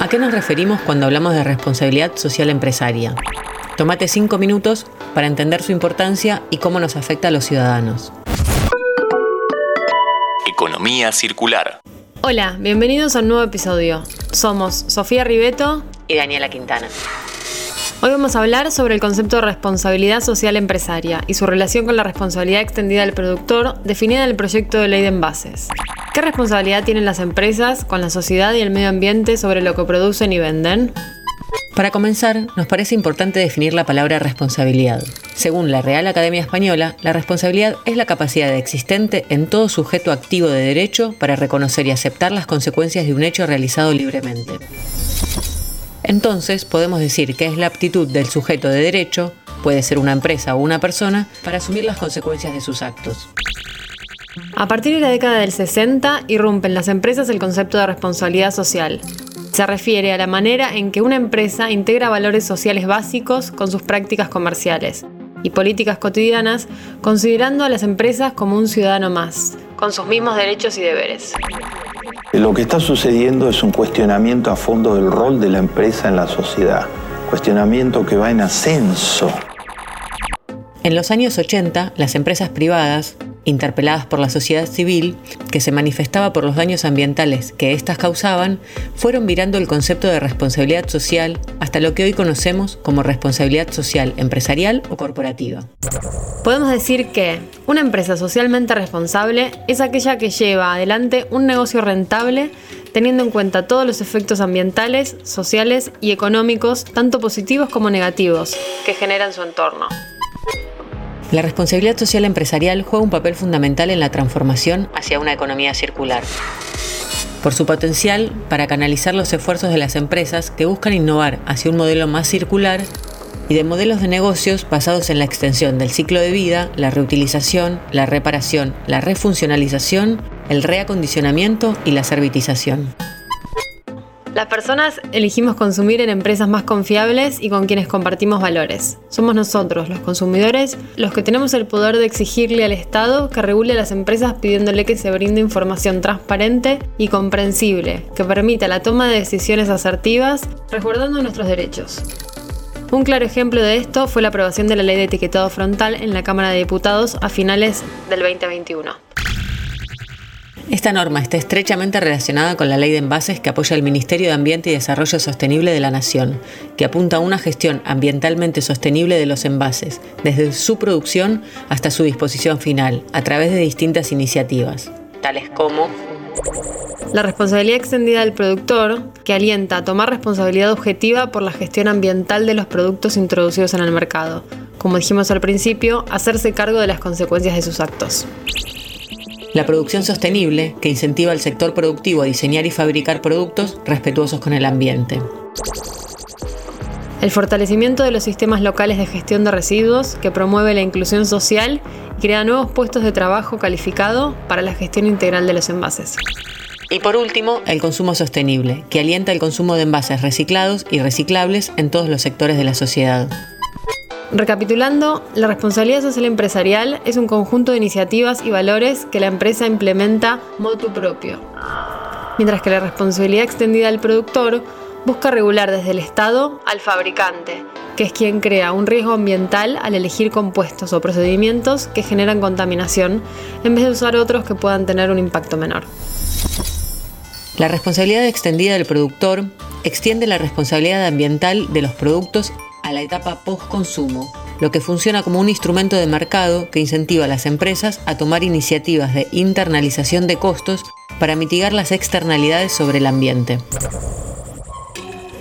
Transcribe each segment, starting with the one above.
¿A qué nos referimos cuando hablamos de responsabilidad social empresaria? Tómate cinco minutos para entender su importancia y cómo nos afecta a los ciudadanos. Economía circular. Hola, bienvenidos a un nuevo episodio. Somos Sofía Ribeto y Daniela Quintana. Hoy vamos a hablar sobre el concepto de responsabilidad social empresaria y su relación con la responsabilidad extendida del productor definida en el proyecto de ley de envases. ¿Qué responsabilidad tienen las empresas con la sociedad y el medio ambiente sobre lo que producen y venden? Para comenzar, nos parece importante definir la palabra responsabilidad. Según la Real Academia Española, la responsabilidad es la capacidad existente en todo sujeto activo de derecho para reconocer y aceptar las consecuencias de un hecho realizado libremente. Entonces, podemos decir que es la aptitud del sujeto de derecho, puede ser una empresa o una persona, para asumir las consecuencias de sus actos. A partir de la década del 60 irrumpen las empresas el concepto de responsabilidad social, se refiere a la manera en que una empresa integra valores sociales básicos con sus prácticas comerciales y políticas cotidianas, considerando a las empresas como un ciudadano más, con sus mismos derechos y deberes. Lo que está sucediendo es un cuestionamiento a fondo del rol de la empresa en la sociedad, cuestionamiento que va en ascenso. En los años 80, las empresas privadas interpeladas por la sociedad civil, que se manifestaba por los daños ambientales que éstas causaban, fueron mirando el concepto de responsabilidad social hasta lo que hoy conocemos como responsabilidad social empresarial o corporativa. Podemos decir que una empresa socialmente responsable es aquella que lleva adelante un negocio rentable teniendo en cuenta todos los efectos ambientales, sociales y económicos, tanto positivos como negativos, que generan su entorno. La responsabilidad social empresarial juega un papel fundamental en la transformación hacia una economía circular. Por su potencial para canalizar los esfuerzos de las empresas que buscan innovar hacia un modelo más circular y de modelos de negocios basados en la extensión del ciclo de vida, la reutilización, la reparación, la refuncionalización, el reacondicionamiento y la servitización. Las personas elegimos consumir en empresas más confiables y con quienes compartimos valores. Somos nosotros, los consumidores, los que tenemos el poder de exigirle al Estado que regule a las empresas pidiéndole que se brinde información transparente y comprensible, que permita la toma de decisiones asertivas, resguardando nuestros derechos. Un claro ejemplo de esto fue la aprobación de la ley de etiquetado frontal en la Cámara de Diputados a finales del 2021. Esta norma está estrechamente relacionada con la ley de envases que apoya el Ministerio de Ambiente y Desarrollo Sostenible de la Nación, que apunta a una gestión ambientalmente sostenible de los envases, desde su producción hasta su disposición final, a través de distintas iniciativas, tales como la responsabilidad extendida del productor, que alienta a tomar responsabilidad objetiva por la gestión ambiental de los productos introducidos en el mercado. Como dijimos al principio, hacerse cargo de las consecuencias de sus actos. La producción sostenible, que incentiva al sector productivo a diseñar y fabricar productos respetuosos con el ambiente. El fortalecimiento de los sistemas locales de gestión de residuos, que promueve la inclusión social y crea nuevos puestos de trabajo calificado para la gestión integral de los envases. Y por último, el consumo sostenible, que alienta el consumo de envases reciclados y reciclables en todos los sectores de la sociedad. Recapitulando, la responsabilidad social empresarial es un conjunto de iniciativas y valores que la empresa implementa motu propio, mientras que la responsabilidad extendida del productor busca regular desde el Estado al fabricante, que es quien crea un riesgo ambiental al elegir compuestos o procedimientos que generan contaminación en vez de usar otros que puedan tener un impacto menor. La responsabilidad extendida del productor extiende la responsabilidad ambiental de los productos a la etapa post-consumo, lo que funciona como un instrumento de mercado que incentiva a las empresas a tomar iniciativas de internalización de costos para mitigar las externalidades sobre el ambiente.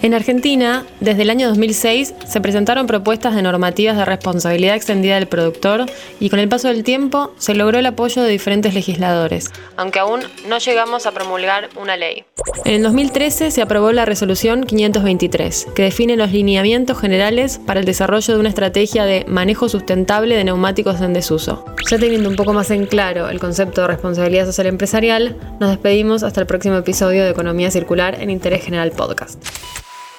En Argentina, desde el año 2006, se presentaron propuestas de normativas de responsabilidad extendida del productor y con el paso del tiempo se logró el apoyo de diferentes legisladores, aunque aún no llegamos a promulgar una ley. En el 2013 se aprobó la resolución 523, que define los lineamientos generales para el desarrollo de una estrategia de manejo sustentable de neumáticos en desuso. Ya teniendo un poco más en claro el concepto de responsabilidad social empresarial, nos despedimos hasta el próximo episodio de Economía Circular en Interés General Podcast.